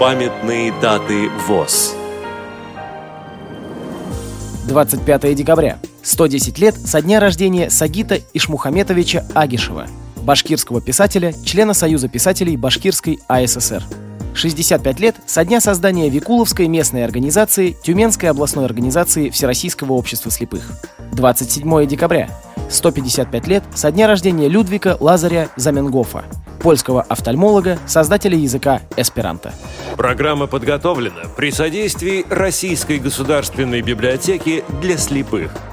Памятные даты ВОЗ. 25 декабря. 110 лет со дня рождения Сагита Ишмухаметовича Агишева, башкирского писателя, члена Союза писателей Башкирской АССР. 65 лет со дня создания Викуловской местной организации Тюменской областной организации Всероссийского общества слепых. 27 декабря. 155 лет со дня рождения Людвика Лазаря Заменгофа, польского офтальмолога, создателя языка эсперанто. Программа подготовлена при содействии Российской государственной библиотеки для слепых –